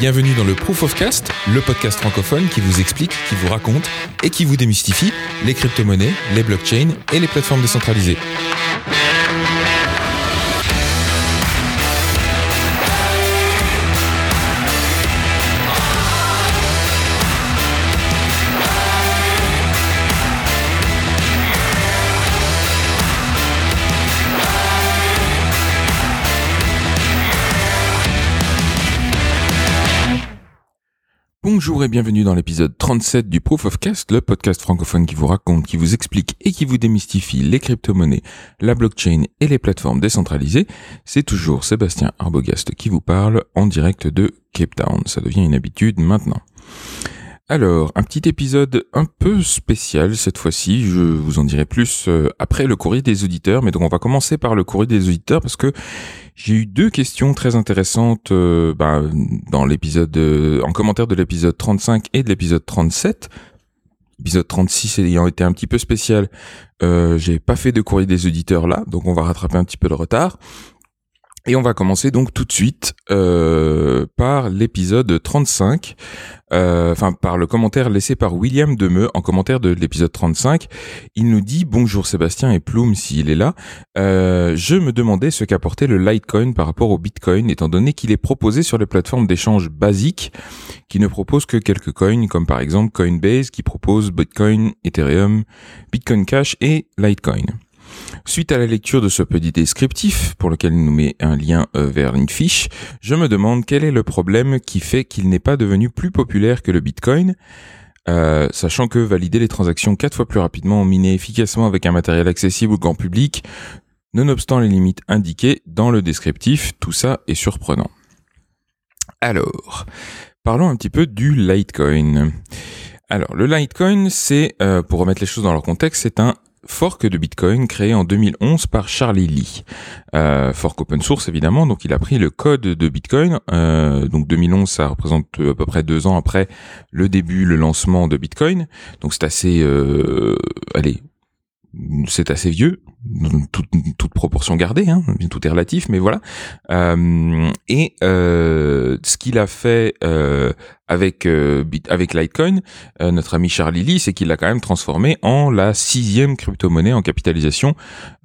Bienvenue dans le Proof of Cast, le podcast francophone qui vous explique, qui vous raconte et qui vous démystifie les crypto-monnaies, les blockchains et les plateformes décentralisées. Bonjour et bienvenue dans l'épisode 37 du Proof of Cast, le podcast francophone qui vous raconte, qui vous explique et qui vous démystifie les crypto-monnaies, la blockchain et les plateformes décentralisées. C'est toujours Sébastien Arbogast qui vous parle en direct de Cape Town. Ça devient une habitude maintenant. Alors, un petit épisode un peu spécial cette fois-ci, je vous en dirai plus euh, après le courrier des auditeurs, mais donc on va commencer par le courrier des auditeurs parce que j'ai eu deux questions très intéressantes euh, bah, dans l'épisode, euh, en commentaire de l'épisode 35 et de l'épisode 37. Épisode 36 ayant été un petit peu spécial, j'ai pas fait de courrier des auditeurs là, donc on va rattraper un petit peu le retard. Et on va commencer donc tout de suite euh, par l'épisode 35, euh, enfin par le commentaire laissé par William Demeux en commentaire de l'épisode 35. Il nous dit bonjour Sébastien et Plume s'il est là. Euh, je me demandais ce qu'apportait le Litecoin par rapport au Bitcoin, étant donné qu'il est proposé sur les plateformes d'échange basiques, qui ne proposent que quelques coins, comme par exemple Coinbase qui propose Bitcoin, Ethereum, Bitcoin Cash et Litecoin. Suite à la lecture de ce petit descriptif, pour lequel il nous met un lien euh, vers une je me demande quel est le problème qui fait qu'il n'est pas devenu plus populaire que le Bitcoin, euh, sachant que valider les transactions quatre fois plus rapidement, miner efficacement avec un matériel accessible au grand public, nonobstant les limites indiquées dans le descriptif, tout ça est surprenant. Alors, parlons un petit peu du Litecoin. Alors, le Litecoin, c'est, euh, pour remettre les choses dans leur contexte, c'est un fork de Bitcoin créé en 2011 par Charlie Lee. Euh, fork open source évidemment, donc il a pris le code de Bitcoin. Euh, donc 2011, ça représente à peu près deux ans après le début, le lancement de Bitcoin. Donc c'est assez, euh, allez, c'est assez vieux, toute, toute proportion gardée, hein, tout est relatif, mais voilà. Euh, et euh, ce qu'il a fait euh, avec euh, avec Litecoin, euh, notre ami Charlie Lee, c'est qu'il l'a quand même transformé en la sixième crypto-monnaie en capitalisation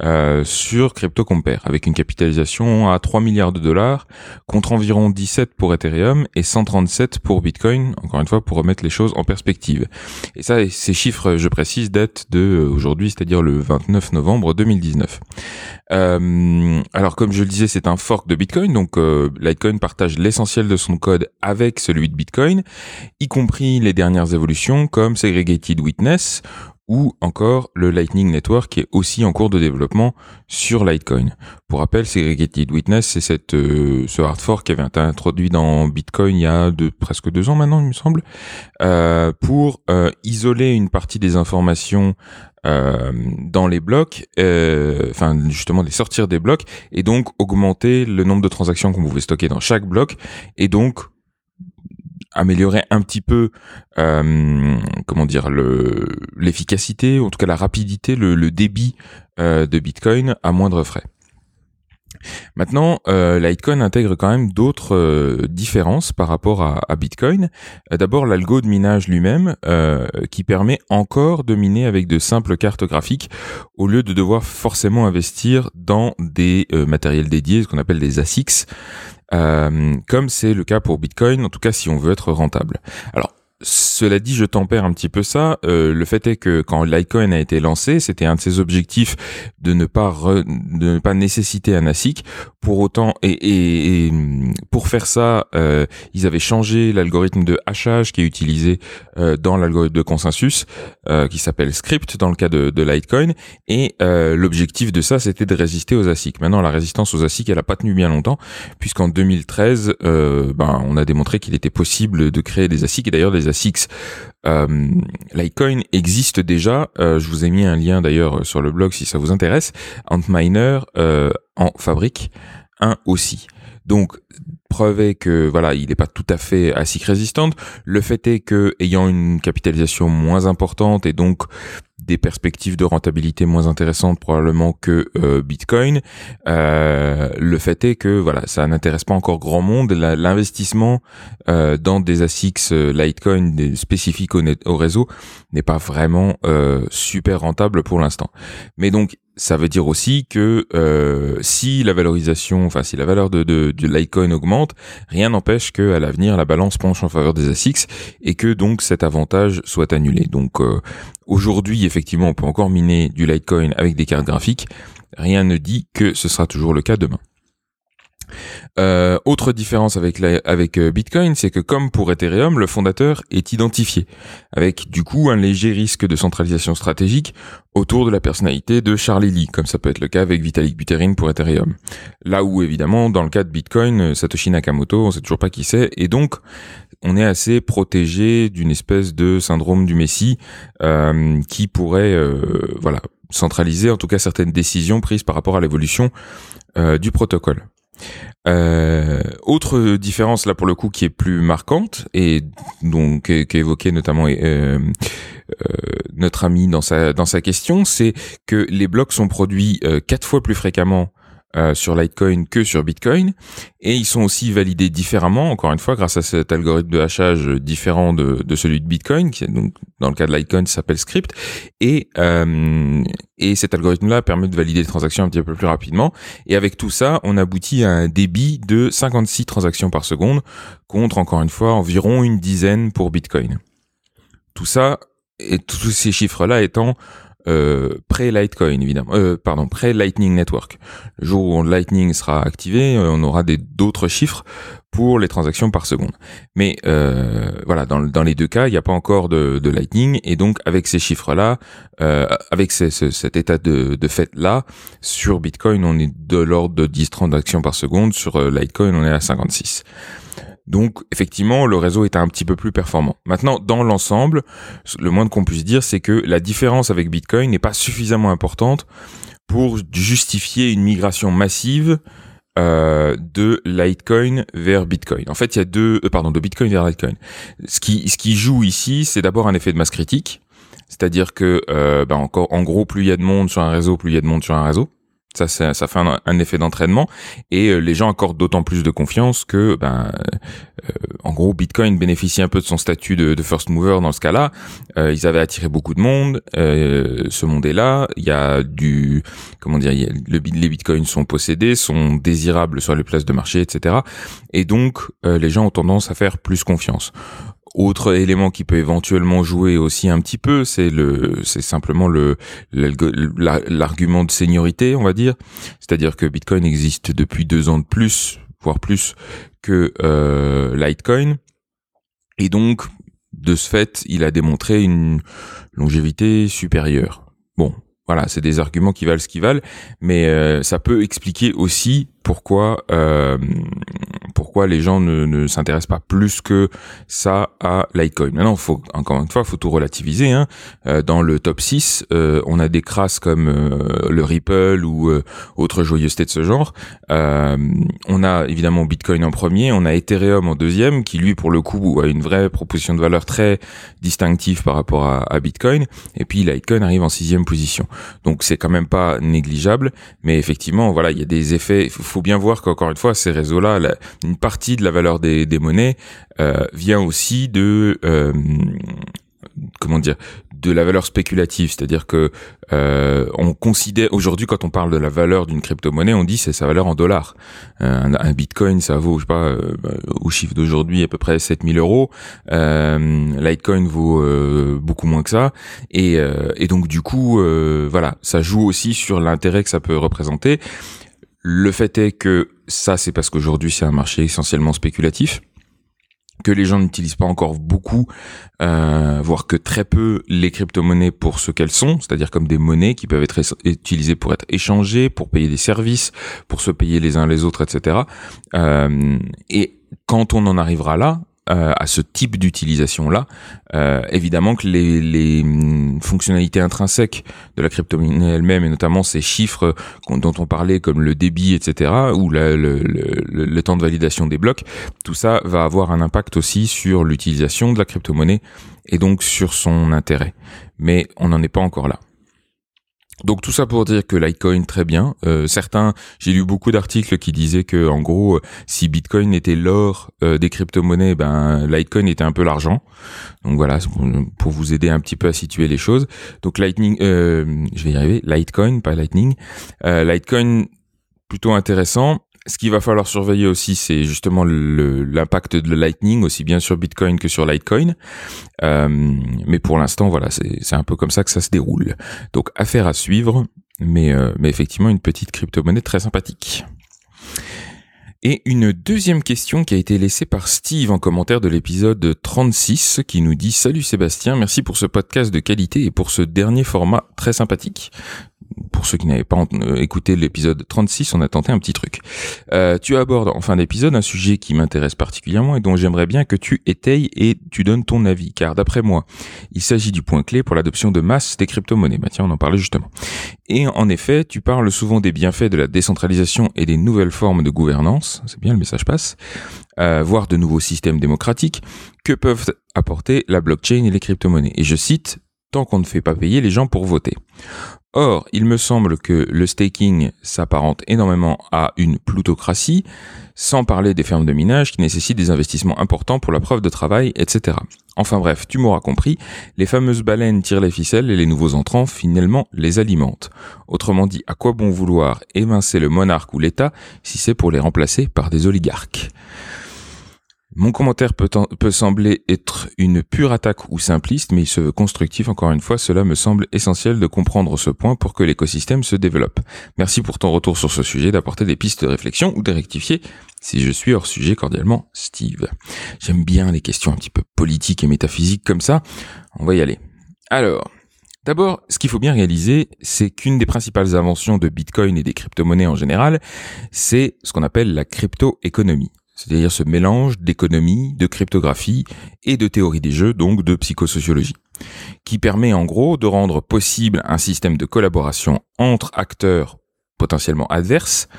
euh, sur CryptoCompare, avec une capitalisation à 3 milliards de dollars, contre environ 17 pour Ethereum et 137 pour Bitcoin, encore une fois pour remettre les choses en perspective. Et ça, ces chiffres, je précise, datent de aujourd'hui, c'est-à-dire le 29 novembre 2019. alors comme je le disais, c'est un fork de Bitcoin, donc Litecoin partage l'essentiel de son code avec celui de Bitcoin y compris les dernières évolutions comme Segregated Witness ou encore le Lightning Network qui est aussi en cours de développement sur Litecoin. Pour rappel, Segregated Witness, c'est euh, ce hard fork qui avait été introduit dans Bitcoin il y a presque deux ans maintenant, il me semble, euh, pour euh, isoler une partie des informations dans les blocs, enfin justement les sortir des blocs et donc augmenter le nombre de transactions qu'on pouvait stocker dans chaque bloc et donc améliorer un petit peu euh, comment dire le l'efficacité, en tout cas la rapidité, le, débit euh, de Bitcoin à moindre frais. Maintenant, euh, Litecoin intègre quand même d'autres euh, différences par rapport à, Bitcoin. D'abord, l'algo de minage lui-même, qui permet encore de miner avec de simples cartes graphiques, au lieu de devoir forcément investir dans des matériels dédiés, ce qu'on appelle des ASICs. Euh, comme c'est le cas pour Bitcoin, en tout cas si on veut être rentable. Alors cela dit, je tempère un petit peu ça. Euh, le fait est que quand Litecoin a été lancé, c'était un de ses objectifs de ne pas de ne pas nécessiter un ASIC. Pour autant, et, et, pour faire ça, euh, ils avaient changé l'algorithme de hachage qui est utilisé euh, dans l'algorithme de consensus, euh, qui s'appelle Script dans le cas de, de Litecoin. Et euh, l'objectif de ça, c'était de résister aux ASIC. Maintenant, la résistance aux ASIC, elle a pas tenu bien longtemps, puisqu'en 2013, ben, on a démontré qu'il était possible de créer des ASIC et d'ailleurs ASICs. Euh, Litecoin existe déjà. Euh, je vous ai mis un lien d'ailleurs sur le blog si ça vous intéresse. Antminer euh, en fabrique un aussi. Donc preuve est que voilà, il n'est pas tout à fait ASIC résistante. Le fait est que ayant une capitalisation moins importante et donc des perspectives de rentabilité moins intéressantes probablement que euh, Bitcoin. Euh, le fait est que voilà, ça n'intéresse pas encore grand monde. L'investissement euh, dans des ASICs Litecoin spécifiques au, au réseau n'est pas vraiment super rentable pour l'instant. Mais donc ça veut dire aussi que euh, si la valorisation, enfin si la valeur de, de, de Litecoin augmente, rien n'empêche qu'à l'avenir la balance penche en faveur des ASICs et que donc cet avantage soit annulé. Donc euh, aujourd'hui effectivement on peut encore miner du Litecoin avec des cartes graphiques. Rien ne dit que ce sera toujours le cas demain. Euh, autre différence avec, avec euh, Bitcoin, c'est que comme pour Ethereum, le fondateur est identifié, avec du coup un léger risque de centralisation stratégique autour de la personnalité de Charlie Lee, comme ça peut être le cas avec Vitalik Buterin pour Ethereum. Là où évidemment, dans le cas de Bitcoin, euh, Satoshi Nakamoto, on sait toujours pas qui c'est, et donc on est assez protégé d'une espèce de syndrome du Messie euh, qui pourrait, voilà, centraliser en tout cas certaines décisions prises par rapport à l'évolution du protocole. Euh, autre différence là pour le coup qui est plus marquante et donc évoquée notamment euh, euh, notre ami dans sa dans sa question, c'est que les blocs sont produits euh, quatre fois plus fréquemment euh, sur Litecoin que sur Bitcoin. Et ils sont aussi validés différemment encore une fois grâce à cet algorithme de hachage différent de, de celui de Bitcoin qui donc dans le cas de Litecoin s'appelle Script. Et euh, et cet algorithme là permet de valider les transactions un petit peu plus rapidement. Et avec tout ça on aboutit à un débit de 56 transactions par seconde contre encore une fois environ une dizaine pour Bitcoin. Tout ça et tous ces chiffres là étant euh, pré-Litecoin évidemment, euh, pardon, pré-Lightning Network. Le jour où Lightning sera activé, euh, on aura des d'autres chiffres pour les transactions par seconde. Mais euh, voilà, dans, les deux cas, il n'y a pas encore de, Lightning et donc avec ces chiffres-là, euh, avec cet état de, de fait-là, sur Bitcoin, on est de l'ordre de 10 transactions par seconde, sur Litecoin, on est à 56. Donc effectivement, le réseau est un petit peu plus performant. Maintenant, dans l'ensemble, le moins qu'on puisse dire, c'est que la différence avec Bitcoin n'est pas suffisamment importante pour justifier une migration massive euh, de Litecoin vers Bitcoin. En fait, il y a deux, euh, pardon, de Bitcoin vers Litecoin. Ce qui, ce qui joue ici, c'est d'abord un effet de masse critique, c'est-à-dire que, euh, ben encore, en gros, plus il y a de monde sur un réseau, plus il y a de monde sur un réseau. Ça, ça fait un, effet d'entraînement et euh, les gens accordent d'autant plus de confiance que, ben, euh, en gros, Bitcoin bénéficie un peu de son statut de, first mover dans ce cas-là. Euh, ils avaient attiré beaucoup de monde. ce monde est là. Il y a du, comment dire, le, les Bitcoins sont possédés, sont désirables sur les places de marché, etc. Et donc, les gens ont tendance à faire plus confiance. Autre élément qui peut éventuellement jouer aussi un petit peu, c'est le, c'est simplement le l'argument de seniorité, on va dire. C'est-à-dire que Bitcoin existe depuis deux ans de plus, voire plus que euh, Litecoin, et donc de ce fait, il a démontré une longévité supérieure. Bon, voilà, c'est des arguments qui valent ce qu'ils valent, mais euh, ça peut expliquer aussi pourquoi euh, pourquoi les gens ne, s'intéressent pas plus que ça à Litecoin. Maintenant, faut encore une fois, faut tout relativiser. Hein. Euh, dans le top 6, euh, on a des crasses comme euh, le Ripple ou autre joyeuseté de ce genre. on a évidemment Bitcoin en premier, on a Ethereum en deuxième, qui lui pour le coup a une vraie proposition de valeur très distinctive par rapport à, Bitcoin. Et puis Litecoin arrive en sixième position. Donc c'est quand même pas négligeable, mais effectivement, voilà, il y a des effets. Il faut bien voir qu'encore une fois, ces réseaux-là, une partie de la valeur des, monnaies euh, vient aussi de euh, comment dire de la valeur spéculative, c'est-à-dire que euh, on considère aujourd'hui quand on parle de la valeur d'une crypto-monnaie, on dit c'est sa valeur en dollars. Un, un, bitcoin, ça vaut, je sais pas, euh, au chiffre d'aujourd'hui à peu près 7000 euros. Euh, Litecoin vaut euh, beaucoup moins que ça, et, euh, et donc du coup, voilà, ça joue aussi sur l'intérêt que ça peut représenter. Le fait est que ça, c'est parce qu'aujourd'hui, c'est un marché essentiellement spéculatif que les gens n'utilisent pas encore beaucoup, euh, voire que très peu, les crypto-monnaies pour ce qu'elles sont, c'est-à-dire comme des monnaies qui peuvent être utilisées pour être échangées, pour payer des services, pour se payer les uns les autres, etc. Euh, et quand on en arrivera là, euh, à ce type d'utilisation-là. Euh, évidemment que les, hum, fonctionnalités intrinsèques de la crypto-monnaie elle-même, et notamment ces chiffres dont on parlait, comme le débit, etc., ou le, le, le, temps de validation des blocs, tout ça va avoir un impact aussi sur l'utilisation de la crypto-monnaie et donc sur son intérêt. Mais on n'en est pas encore là. Donc tout ça pour dire que Litecoin très bien. Euh, certains, j'ai lu beaucoup d'articles qui disaient que en gros, euh, si Bitcoin était l'or euh, des crypto-monnaies, ben Litecoin était un peu l'argent. Donc voilà, pour vous aider un petit peu à situer les choses. Donc Lightning, je vais y arriver. Litecoin, pas Lightning. Litecoin plutôt intéressant ce qu'il va falloir surveiller aussi, c'est justement l'impact de Lightning, aussi bien sur Bitcoin que sur Litecoin. Euh, mais pour l'instant, voilà, c'est un peu comme ça que ça se déroule. Donc, affaire à suivre, mais, euh, mais effectivement, une petite crypto-monnaie très sympathique. Et une deuxième question qui a été laissée par Steve en commentaire de l'épisode 36 qui nous dit Salut Sébastien, merci pour ce podcast de qualité et pour ce dernier format très sympathique pour ceux qui n'avaient pas euh, écouté l'épisode 36, on a tenté un petit truc. Euh, tu abordes en fin d'épisode un sujet qui m'intéresse particulièrement et dont j'aimerais bien que tu étayes et tu donnes ton avis, car d'après moi, il s'agit du point clé pour l'adoption de masse des crypto-monnaies. Bah on en parlait justement. Et en effet, tu parles souvent des bienfaits de la décentralisation et des nouvelles formes de gouvernance, c'est bien, le message passe, euh, voire de nouveaux systèmes démocratiques que peuvent apporter la blockchain et les crypto-monnaies. Et je cite, tant qu'on ne fait pas payer les gens pour voter. Or, il me semble que le staking s'apparente énormément à une plutocratie, sans parler des fermes de minage qui nécessitent des investissements importants pour la preuve de travail, etc. Enfin bref, tu m'auras compris, les fameuses baleines tirent les ficelles et les nouveaux entrants finalement les alimentent. Autrement dit, à quoi bon vouloir évincer le monarque ou l'État si c'est pour les remplacer par des oligarques? Mon commentaire peut, sembler être une pure attaque ou simpliste, mais il se veut constructif. Encore une fois, cela me semble essentiel de comprendre ce point pour que l'écosystème se développe. Merci pour ton retour sur ce sujet, d'apporter des pistes de réflexion ou de rectifier si je suis hors sujet cordialement, Steve. J'aime bien les questions un petit peu politiques et métaphysiques comme ça. On va y aller. Alors, D'abord, ce qu'il faut bien réaliser, c'est qu'une des principales inventions de Bitcoin et des crypto-monnaies en général, c'est ce qu'on appelle la crypto-économie c'est-à-dire ce mélange d'économie, de cryptographie et de théorie des jeux, donc de psychosociologie, qui permet en gros de rendre possible un système de collaboration entre acteurs potentiellement adverses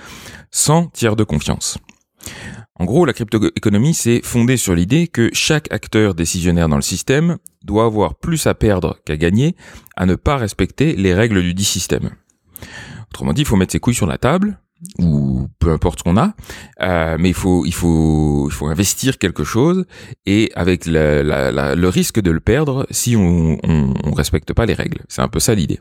sans tiers de confiance. En gros, la cryptoéconomie, c'est fondé sur l'idée que chaque acteur décisionnaire dans le système doit avoir plus à perdre qu'à gagner à ne pas respecter les règles du dit système. Autrement dit, il faut mettre ses couilles sur la table, ou peu importe ce qu'on a, euh, mais il faut il faut il faut investir quelque chose et avec le risque de le perdre si on, on, respecte pas les règles. C'est un peu ça l'idée.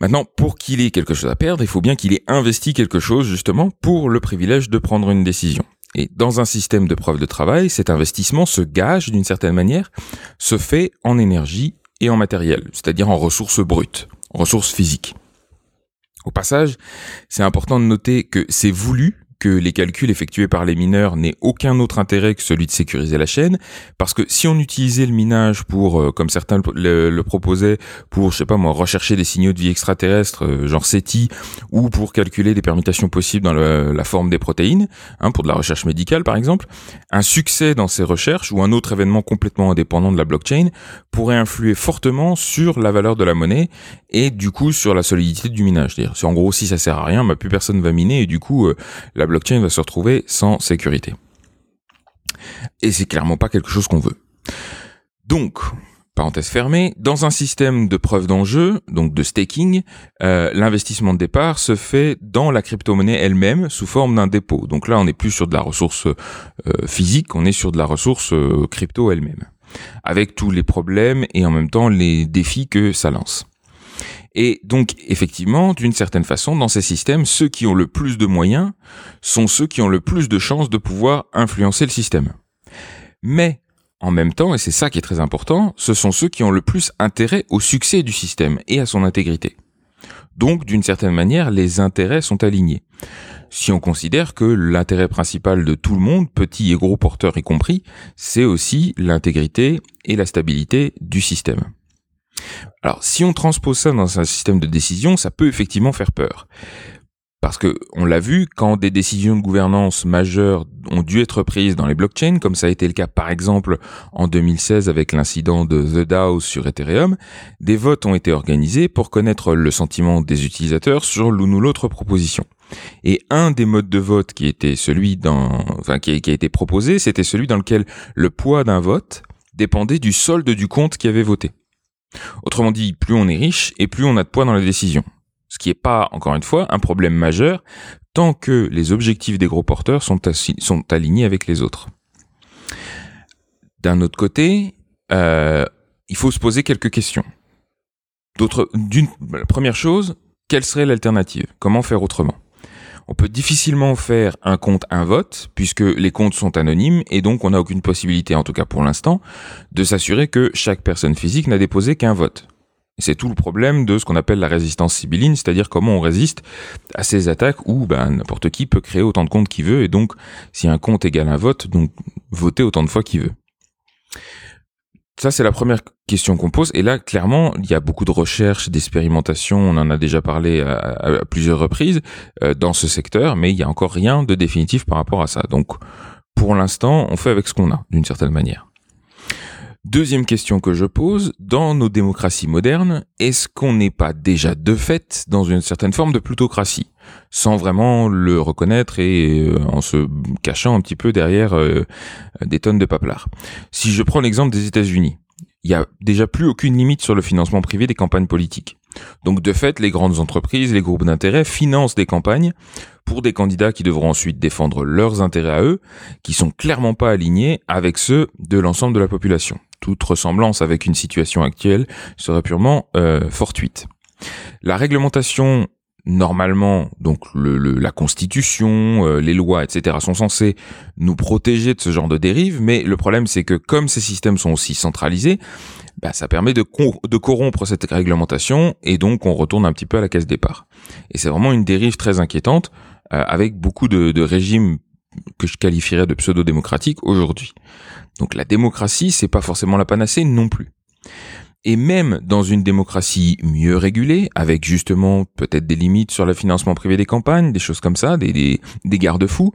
Maintenant, pour qu'il ait quelque chose à perdre, il faut bien qu'il ait investi quelque chose justement pour le privilège de prendre une décision. Et dans un système de preuve de travail, cet investissement se gage d'une certaine manière, se fait en énergie et en matériel, c'est-à-dire en ressources brutes, ressources physiques. Au passage, c'est important de noter que c'est voulu que les calculs effectués par les mineurs n'aient aucun autre intérêt que celui de sécuriser la chaîne, parce que si on utilisait le minage pour, euh, comme certains le, proposaient, pour, je sais pas moi, rechercher des signaux de vie extraterrestres, euh, genre SETI, ou pour calculer des permutations possibles dans la forme des protéines, hein, pour de la recherche médicale par exemple, un succès dans ces recherches ou un autre événement complètement indépendant de la blockchain pourrait influer fortement sur la valeur de la monnaie et du coup sur la solidité du minage. C'est-à-dire, en gros, si ça sert à rien, bah, plus personne va miner et du coup, euh, la blockchain va se retrouver sans sécurité. Et c'est clairement pas quelque chose qu'on veut. Donc, parenthèse fermée, dans un système de preuve d'enjeu, donc de staking, euh, l'investissement de départ se fait dans la crypto-monnaie elle-même sous forme d'un dépôt. Donc là, on n'est plus sur de la ressource euh, physique, on est sur de la ressource crypto elle-même, avec tous les problèmes et en même temps les défis que ça lance. Et donc, effectivement, d'une certaine façon, dans ces systèmes, ceux qui ont le plus de moyens sont ceux qui ont le plus de chances de pouvoir influencer le système. Mais, en même temps, et c'est ça qui est très important, ce sont ceux qui ont le plus intérêt au succès du système et à son intégrité. Donc, d'une certaine manière, les intérêts sont alignés. Si on considère que l'intérêt principal de tout le monde, petit et gros porteurs y compris, c'est aussi l'intégrité et la stabilité du système. Alors, si on transpose ça dans un système de décision, ça peut effectivement faire peur. Parce que on l'a vu, quand des décisions de gouvernance majeures ont dû être prises dans les blockchains, comme ça a été le cas par exemple en 2016 avec l'incident de The DAO sur Ethereum, des votes ont été organisés pour connaître le sentiment des utilisateurs sur l'une ou l'autre proposition. Et un des modes de vote qui était celui dans, enfin, qui a été proposé, c'était celui dans lequel le poids d'un vote dépendait du solde du compte qui avait voté. Autrement dit, plus on est riche et plus on a de poids dans la décision. Ce qui n'est pas, encore une fois, un problème majeur tant que les objectifs des gros porteurs sont, alignés avec les autres. D'un autre côté, euh, il faut se poser quelques questions. D'une, première chose, quelle serait l'alternative? Comment faire autrement? On peut difficilement faire un compte, un vote, puisque les comptes sont anonymes et donc on n'a aucune possibilité, en tout cas pour l'instant, de s'assurer que chaque personne physique n'a déposé qu'un vote. C'est tout le problème de ce qu'on appelle la résistance sibylline, c'est-à-dire comment on résiste à ces attaques où ben, n'importe qui peut créer autant de comptes qu'il veut et donc si un compte égale un vote, donc voter autant de fois qu'il veut. Ça, c'est la première question qu'on pose. Et là, clairement, il y a beaucoup de recherches, d'expérimentations, on en a déjà parlé à, plusieurs reprises euh, dans ce secteur, mais il y a encore rien de définitif par rapport à ça. Donc, pour l'instant, on fait avec ce qu'on a, d'une certaine manière. Deuxième question que je pose, dans nos démocraties modernes, est-ce qu'on n'est pas déjà de fait dans une certaine forme de plutocratie, sans vraiment le reconnaître et euh, en se cachant un petit peu derrière euh, des tonnes de paplard Si je prends l'exemple des États-Unis, il n'y a déjà plus aucune limite sur le financement privé des campagnes politiques. Donc de fait, les grandes entreprises, les groupes d'intérêt financent des campagnes pour des candidats qui devront ensuite défendre leurs intérêts à eux, qui sont clairement pas alignés avec ceux de l'ensemble de la population toute ressemblance avec une situation actuelle serait purement euh, fortuite. La réglementation normalement, donc la Constitution, euh, les lois, etc., sont censées nous protéger de ce genre de dérives, mais le problème c'est que comme ces systèmes sont aussi centralisés, bah, ça permet de, de corrompre cette réglementation et donc on retourne un petit peu à la caisse départ. Et c'est vraiment une dérive très inquiétante euh, avec beaucoup de, de régimes que je qualifierais de pseudo-démocratiques aujourd'hui. Donc la démocratie, c'est pas forcément la panacée non plus. Et même dans une démocratie mieux régulée, avec justement peut-être des limites sur le financement privé des campagnes, des choses comme ça, des, des, garde-fous,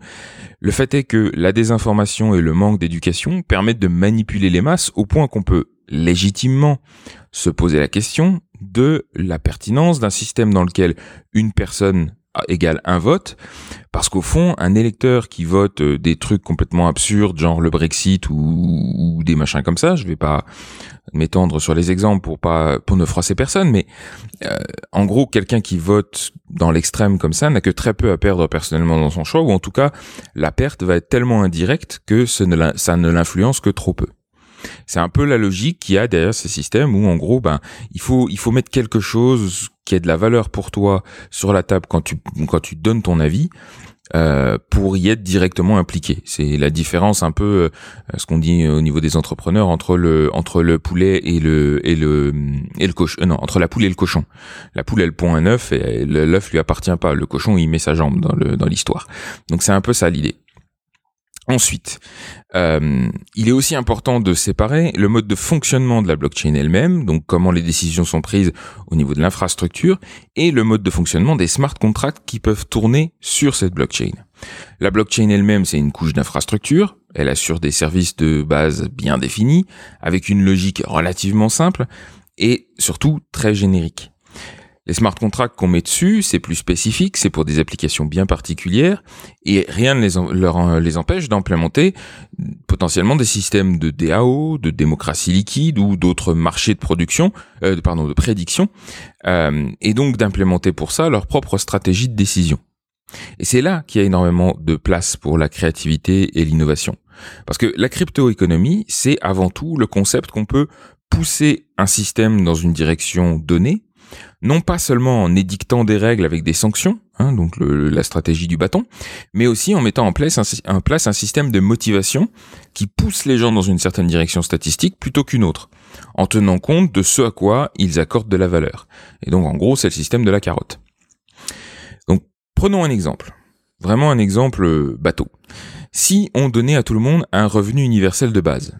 le fait est que la désinformation et le manque d'éducation permettent de manipuler les masses au point qu'on peut légitimement se poser la question de la pertinence d'un système dans lequel une personne égale un vote, parce qu'au fond, un électeur qui vote euh, des trucs complètement absurdes, genre le Brexit ou, des machins comme ça, je vais pas m'étendre sur les exemples pour pas pour ne froisser personne, mais euh, en gros, quelqu'un qui vote dans l'extrême comme ça n'a que très peu à perdre personnellement dans son choix, ou en tout cas, la perte va être tellement indirecte que ça ne l'influence que trop peu. C'est un peu la logique qu'il y a derrière ces systèmes où en gros ben il faut il faut mettre quelque chose qui ait de la valeur pour toi sur la table quand tu quand tu donnes ton avis euh, pour y être directement impliqué. C'est la différence un peu euh, ce qu'on dit au niveau des entrepreneurs entre le entre le poulet et le et le et le cochon. Euh, non, entre la poule et le cochon. La poule elle pond un œuf et l'œuf lui appartient pas. Le cochon il met sa jambe dans le dans l'histoire. Donc c'est un peu ça l'idée. Ensuite, euh, il est aussi important de séparer le mode de fonctionnement de la blockchain elle-même, donc comment les décisions sont prises au niveau de l'infrastructure, et le mode de fonctionnement des smart contracts qui peuvent tourner sur cette blockchain. La blockchain elle-même, c'est une couche d'infrastructure, elle assure des services de base bien définis, avec une logique relativement simple, et surtout très générique. Les smart contracts qu'on met dessus, c'est plus spécifique, c'est pour des applications bien particulières, et rien ne les, empêche d'implémenter potentiellement des systèmes de DAO, de démocratie liquide ou d'autres marchés de production, euh, pardon, de prédiction, euh, et donc d'implémenter pour ça leur propre stratégie de décision. Et c'est là qu'il y a énormément de place pour la créativité et l'innovation. Parce que la crypto-économie, c'est avant tout le concept qu'on peut pousser un système dans une direction donnée, non pas seulement en édictant des règles avec des sanctions, hein, donc la stratégie du bâton, mais aussi en mettant en place, un, place un système de motivation qui pousse les gens dans une certaine direction statistique plutôt qu'une autre, en tenant compte de ce à quoi ils accordent de la valeur. Et donc en gros, c'est le système de la carotte. Donc prenons un exemple, vraiment un exemple euh, bateau. Si on donnait à tout le monde un revenu universel de base,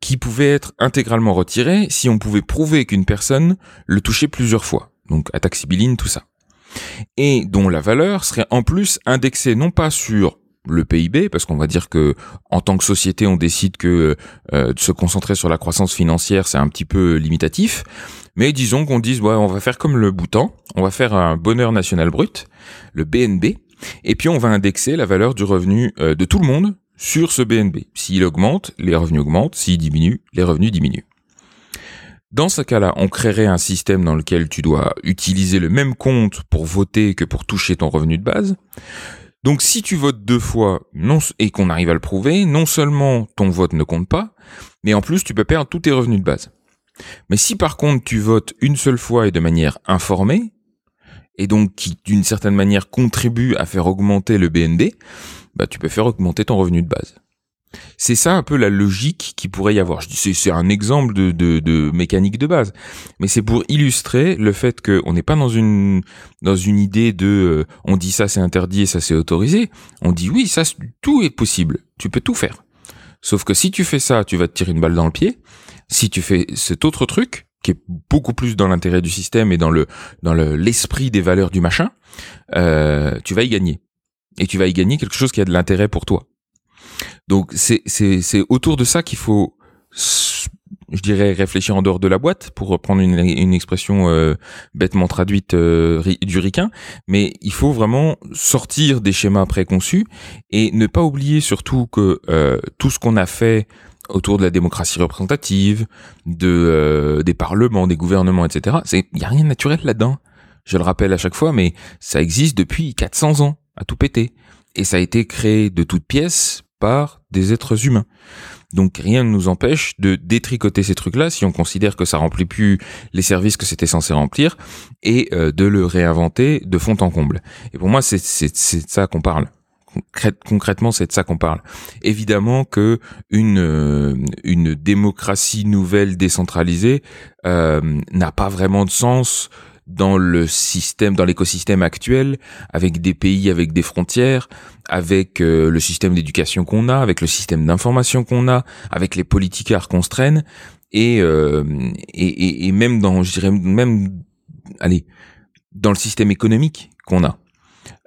qui pouvait être intégralement retiré si on pouvait prouver qu'une personne le touchait plusieurs fois. Donc attaque sibylline, tout ça. et dont la valeur serait en plus indexée non pas sur le PIB, parce qu'on va dire que en tant que société, on décide que euh, de se concentrer sur la croissance financière, c'est un petit peu limitatif. Mais disons qu'on dise, ouais, on va faire comme le Bhoutan, on va faire un bonheur national brut, le BNB, et puis on va indexer la valeur du revenu euh, de tout le monde sur ce BNB. S'il augmente, les revenus augmentent, s'il diminue, les revenus diminuent. Dans ce cas-là, on créerait un système dans lequel tu dois utiliser le même compte pour voter que pour toucher ton revenu de base. Donc si tu votes deux fois et qu'on arrive à le prouver, non seulement ton vote ne compte pas, mais en plus tu peux perdre tous tes revenus de base. Mais si par contre tu votes une seule fois et de manière informée, et donc qui d'une certaine manière contribue à faire augmenter le BNB, bah tu peux faire augmenter ton revenu de base. C'est ça un peu la logique qui pourrait y avoir. C'est un exemple de, de, mécanique de base, mais c'est pour illustrer le fait qu'on n'est pas dans une dans une idée de euh, on dit ça c'est interdit et ça c'est autorisé. On dit oui ça tout est possible. Tu peux tout faire. Sauf que si tu fais ça, tu vas te tirer une balle dans le pied. Si tu fais cet autre truc, qui est beaucoup plus dans l'intérêt du système et dans le dans l'esprit des valeurs du machin, euh, tu vas y gagner. Et tu vas y gagner quelque chose qui a de l'intérêt pour toi. Donc c'est c'est autour de ça qu'il faut je dirais réfléchir en dehors de la boîte pour reprendre une, une expression euh, bêtement traduite euh, du ricain mais il faut vraiment sortir des schémas préconçus et ne pas oublier surtout que euh, tout ce qu'on a fait autour de la démocratie représentative, de euh, des parlements, des gouvernements, etc. C'est il y a rien de naturel là-dedans. Je le rappelle à chaque fois, mais ça existe depuis 400 ans, à tout péter, et ça a été créé de toutes pièces par des êtres humains. Donc rien ne nous empêche de détricoter ces trucs-là si on considère que ça remplit plus les services que c'était censé remplir et euh, de le réinventer de fond en comble. Et pour moi, c'est c'est ça qu'on parle concrètement, c'est de ça qu'on parle. Évidemment que une euh, une démocratie nouvelle décentralisée euh, n'a pas vraiment de sens dans le système, dans l'écosystème actuel, avec des pays avec des frontières, avec euh, le système d'éducation qu'on a, avec le système d'information qu'on a, avec les politiques qu'on se traîne, et, et, et même dans, je dirais même, allez, dans le système économique qu'on a.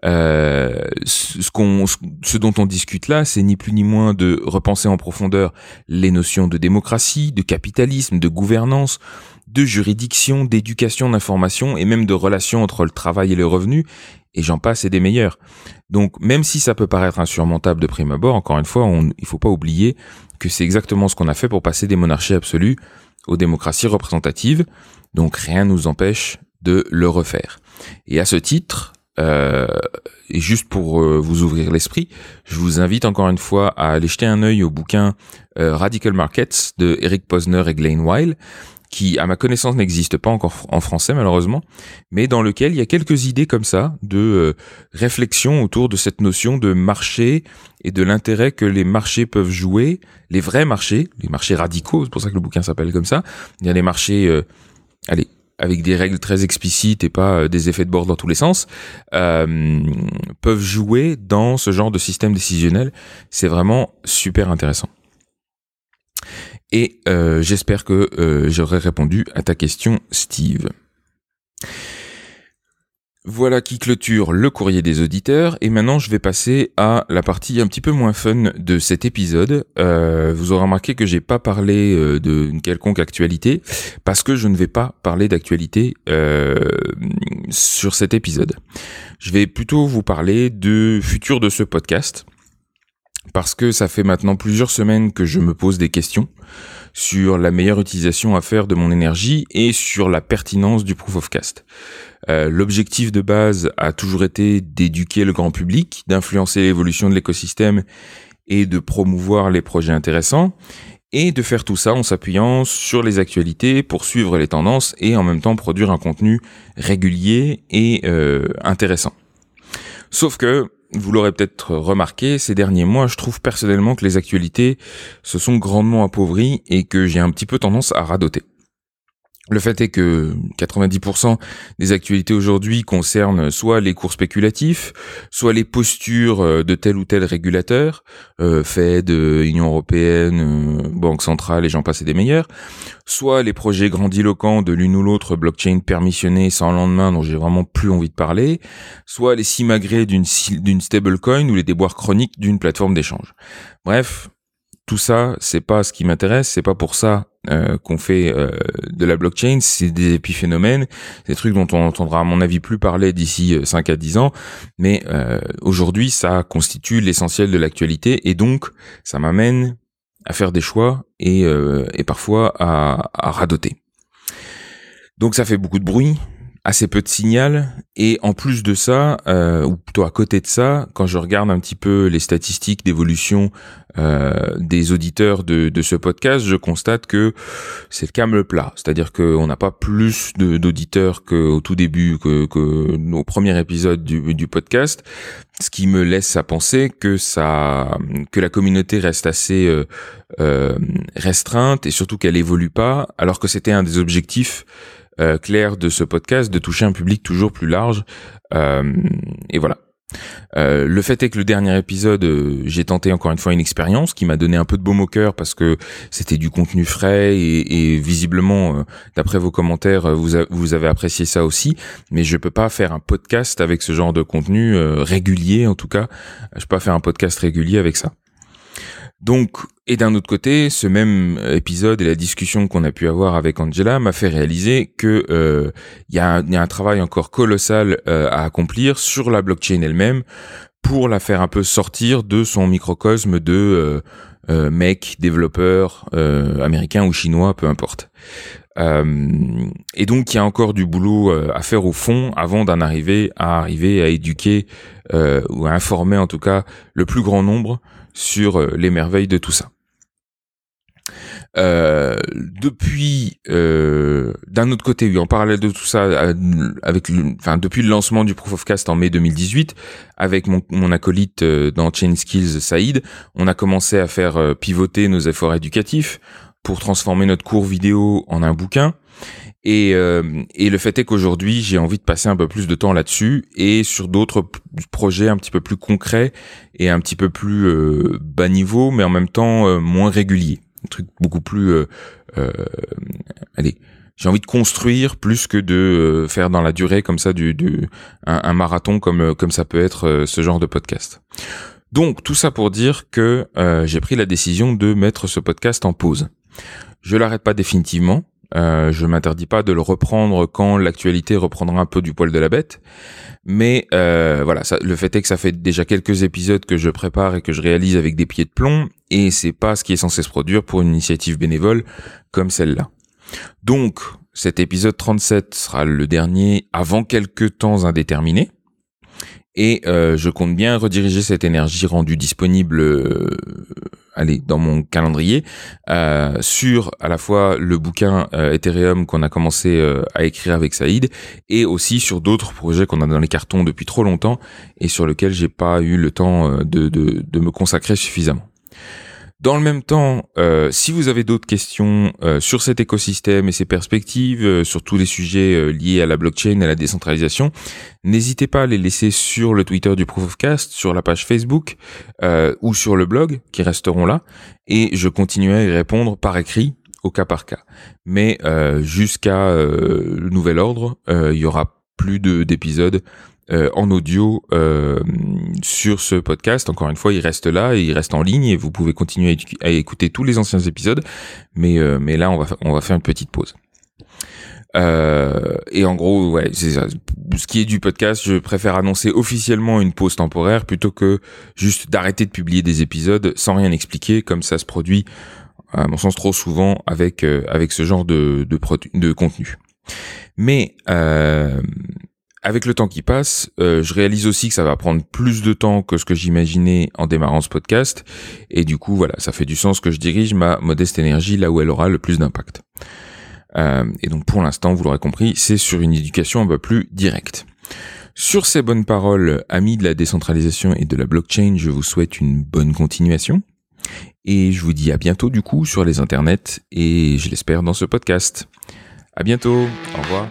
Euh, ce, qu'on, ce dont on discute là, c'est ni plus ni moins de repenser en profondeur les notions de démocratie, de capitalisme, de gouvernance, de juridiction, d'éducation, d'information et même de relation entre le travail et le revenu, et j'en passe et des meilleurs. Donc même si ça peut paraître insurmontable de prime abord, encore une fois, on, il faut pas oublier que c'est exactement ce qu'on a fait pour passer des monarchies absolues aux démocraties représentatives, donc rien ne nous empêche de le refaire. Et à ce titre, euh, et juste pour euh, vous ouvrir l'esprit, je vous invite encore une fois à aller jeter un œil au bouquin euh, Radical Markets de Eric Posner et Glenn Weil, qui, à ma connaissance, n'existe pas encore en français malheureusement, mais dans lequel il y a quelques idées comme ça de réflexion autour de cette notion de marché et de l'intérêt que les marchés peuvent jouer, les vrais marchés, les marchés radicaux, c'est pour ça que le bouquin s'appelle comme ça. Il y a les marchés, allez, avec des règles très explicites et pas euh, des effets de bord dans tous les sens, euh, peuvent jouer dans ce genre de système décisionnel. C'est vraiment super intéressant. Et euh, j'espère que j'aurai répondu à ta question, Steve. Voilà qui clôture le courrier des auditeurs et maintenant je vais passer à la partie un petit peu moins fun de cet épisode. Euh, vous aurez remarqué que j'ai pas parlé euh, d'une quelconque actualité parce que je ne vais pas parler d'actualité euh, sur cet épisode. Je vais plutôt vous parler du futur de ce podcast parce que ça fait maintenant plusieurs semaines que je me pose des questions sur la meilleure utilisation à faire de mon énergie et sur la pertinence du proof of cast. Euh, l'objectif de base a toujours été d'éduquer le grand public, d'influencer l'évolution de l'écosystème et de promouvoir les projets intéressants et de faire tout ça en s'appuyant sur les actualités pour suivre les tendances et en même temps produire un contenu régulier et euh, intéressant. Sauf que vous l'aurez peut-être remarqué, ces derniers mois, je trouve personnellement que les actualités se sont grandement appauvries et que j'ai un petit peu tendance à radoter. Le fait est que 90% des actualités aujourd'hui concernent soit les cours spéculatifs, soit les postures euh, de tel ou tel régulateur, euh, Fed, euh, Union européenne, euh, Banque centrale et j'en passe et des meilleurs, soit les projets grandiloquents de l'une ou l'autre blockchain permissionnée sans lendemain dont j'ai vraiment plus envie de parler, soit les simagrées d'une d'une stablecoin ou les déboires chroniques d'une plateforme d'échange. Bref, tout ça, c'est pas ce qui m'intéresse, c'est pas pour ça euh, qu'on fait euh, de la blockchain, c'est des épiphénomènes, des trucs dont on entendra à mon avis plus parler d'ici 5 euh, à 10 ans, mais aujourd'hui ça constitue l'essentiel de l'actualité et donc ça m'amène à faire des choix et, et parfois à, à radoter. Donc ça fait beaucoup de bruit, assez peu de signal. Et en plus de ça euh, ou plutôt à côté de ça quand je regarde un petit peu les statistiques d'évolution euh, des auditeurs de, de, ce podcast je constate que c'est le calme plat. C'est-à-dire qu'on n'a pas plus d'auditeurs qu'au tout début que, que nos premiers épisodes du, du, podcast. Ce qui me laisse à penser que ça que la communauté reste assez euh, euh restreinte et surtout qu'elle évolue pas alors que c'était un des objectifs euh, clair de ce podcast, de toucher un public toujours plus large. Euh, et voilà. Euh, le fait est que le dernier épisode, euh, j'ai tenté encore une fois une expérience qui m'a donné un peu de baume au cœur parce que c'était du contenu frais et, et visiblement, d'après vos commentaires, vous, vous avez apprécié ça aussi. Mais je peux pas faire un podcast avec ce genre de contenu régulier, en tout cas. Je peux pas faire un podcast régulier avec ça. Donc, et d'un autre côté, ce même épisode et la discussion qu'on a pu avoir avec Angela m'a fait réaliser que euh, il y, a un travail encore colossal euh, à accomplir sur la blockchain elle-même pour la faire un peu sortir de son microcosme de euh, euh mec développeur américain ou chinois, peu importe. et donc, il y a encore du boulot à faire au fond avant d'en arriver à arriver à éduquer ou à informer en tout cas le plus grand nombre sur euh, les merveilles de tout ça. Euh, depuis, euh, d'un autre côté, oui, en parallèle de tout ça, avec, enfin, depuis le lancement du Proof of Cast en mai 2018, avec mon, mon acolyte dans Chain Skills, Saïd, on a commencé à faire pivoter nos efforts éducatifs pour transformer notre cours vidéo en un bouquin. Et, euh, et le fait est qu'aujourd'hui, j'ai envie de passer un peu plus de temps là-dessus et sur d'autres projets un petit peu plus concrets et un petit peu plus euh, bas niveau, mais en même temps euh, moins réguliers. Un truc beaucoup plus... allez, j'ai envie de construire plus que de faire dans la durée comme ça du, du un, marathon comme comme ça peut être ce genre de podcast. Donc tout ça pour dire que j'ai pris la décision de mettre ce podcast en pause. Je l'arrête pas définitivement euh, je m'interdis pas de le reprendre quand l'actualité reprendra un peu du poil de la bête. Mais euh, voilà, le fait est que ça fait déjà quelques épisodes que je prépare et que je réalise avec des pieds de plomb, et c'est pas ce qui est censé se produire pour une initiative bénévole comme celle-là. Donc, cet épisode 37 sera le dernier avant quelques temps indéterminés et euh, je compte bien rediriger cette énergie rendue disponible euh, allez dans mon calendrier euh, sur à la fois le bouquin Ethereum qu'on a commencé à écrire avec Saïd et aussi sur d'autres projets qu'on a dans les cartons depuis trop longtemps et sur lesquels j'ai pas eu le temps de, de, de me consacrer suffisamment. Dans le même temps, euh, si vous avez d'autres questions euh, sur cet écosystème et ses perspectives, euh, sur tous les sujets liés à la blockchain et à la décentralisation, n'hésitez pas à les laisser sur le Twitter du Proof of Cast, sur la page Facebook ou sur le blog qui resteront là, et je continuerai à y répondre par écrit au cas par cas. Mais jusqu'à le nouvel ordre, il y aura plus d'épisodes euh, en audio euh, sur ce podcast. Encore une fois, il reste là et il reste en ligne et vous pouvez continuer à, écouter tous les anciens épisodes. Mais euh, mais là, on va on va faire une petite pause. et en gros, ouais, c'est ça. Ce qui est du podcast, je préfère annoncer officiellement une pause temporaire plutôt que juste d'arrêter de publier des épisodes sans rien expliquer, comme ça se produit, à mon sens, trop souvent avec avec ce genre de de, de contenu. Mais euh, avec le temps qui passe, euh, je réalise aussi que ça va prendre plus de temps que ce que j'imaginais en démarrant ce podcast. Et du coup, voilà, ça fait du sens que je dirige ma modeste énergie là où elle aura le plus d'impact. Euh, et donc pour l'instant, vous l'aurez compris, c'est sur une éducation un peu plus directe. Sur ces bonnes paroles, amis de la décentralisation et de la blockchain, je vous souhaite une bonne continuation. Et je vous dis à bientôt du coup sur les internets et je l'espère dans ce podcast. À bientôt. Au revoir.